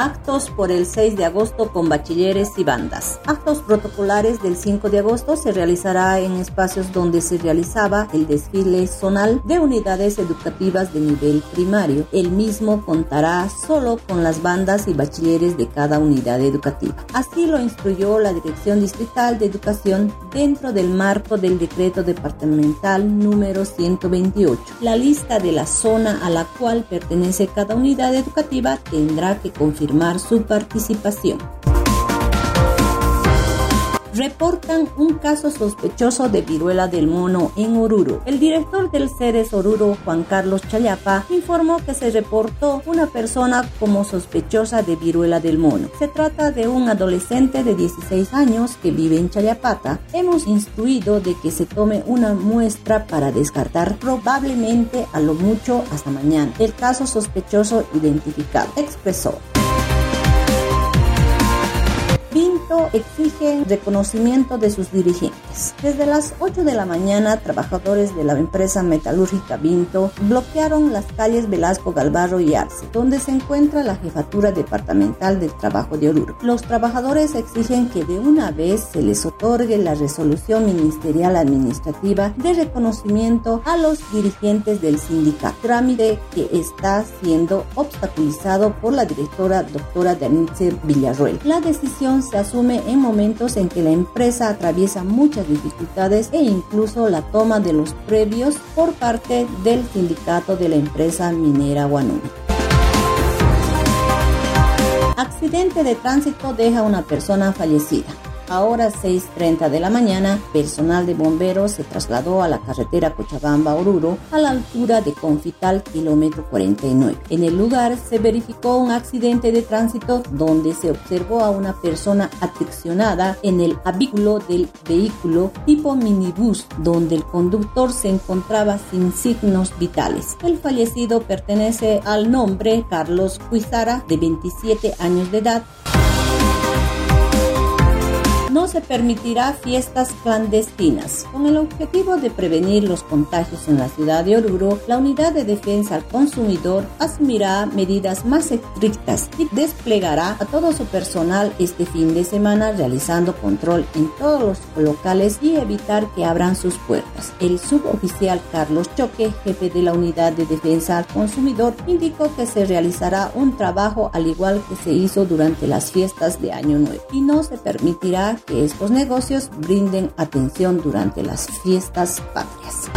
Actos por el 6 de agosto con bachilleres y bandas. Actos protocolares del 5 de agosto se realizará en espacios donde se realizaba el desfile zonal de unidades educativas de nivel primario. El mismo contará solo con las bandas y bachilleres de cada unidad educativa. Así lo instruyó la Dirección Distrital de Educación dentro del marco del decreto departamental número 128. La lista de la zona a la cual pertenece cada unidad educativa tendrá que confirmar su participación reportan un caso sospechoso de viruela del mono en Oruro. El director del CERES Oruro, Juan Carlos Chayapa, informó que se reportó una persona como sospechosa de viruela del mono. Se trata de un adolescente de 16 años que vive en Chayapata. Hemos instruido de que se tome una muestra para descartar probablemente a lo mucho hasta mañana. El caso sospechoso identificado, expresó. Pinto exige reconocimiento de sus dirigentes. Desde las 8 de la mañana, trabajadores de la empresa metalúrgica Vinto bloquearon las calles Velasco Galvarro y Arce, donde se encuentra la jefatura departamental del trabajo de Oruro. Los trabajadores exigen que de una vez se les otorgue la resolución ministerial administrativa de reconocimiento a los dirigentes del sindicato, trámite que está siendo obstaculizado por la directora doctora Danitze Villarruel. La decisión se asume en momentos en que la empresa atraviesa muchas dificultades e incluso la toma de los previos por parte del sindicato de la empresa minera Guanuni. Accidente de tránsito deja una persona fallecida. Ahora 6.30 de la mañana, personal de bomberos se trasladó a la carretera Cochabamba-Oruro a la altura de Confital, kilómetro 49. En el lugar se verificó un accidente de tránsito donde se observó a una persona atraccionada en el habículo del vehículo tipo minibús, donde el conductor se encontraba sin signos vitales. El fallecido pertenece al nombre Carlos Cuizara, de 27 años de edad, no se permitirá fiestas clandestinas. Con el objetivo de prevenir los contagios en la ciudad de Oruro, la Unidad de Defensa al Consumidor asumirá medidas más estrictas y desplegará a todo su personal este fin de semana realizando control en todos los locales y evitar que abran sus puertas. El suboficial Carlos Choque, jefe de la Unidad de Defensa al Consumidor, indicó que se realizará un trabajo al igual que se hizo durante las fiestas de Año Nuevo y no se permitirá estos negocios brinden atención durante las fiestas patrias.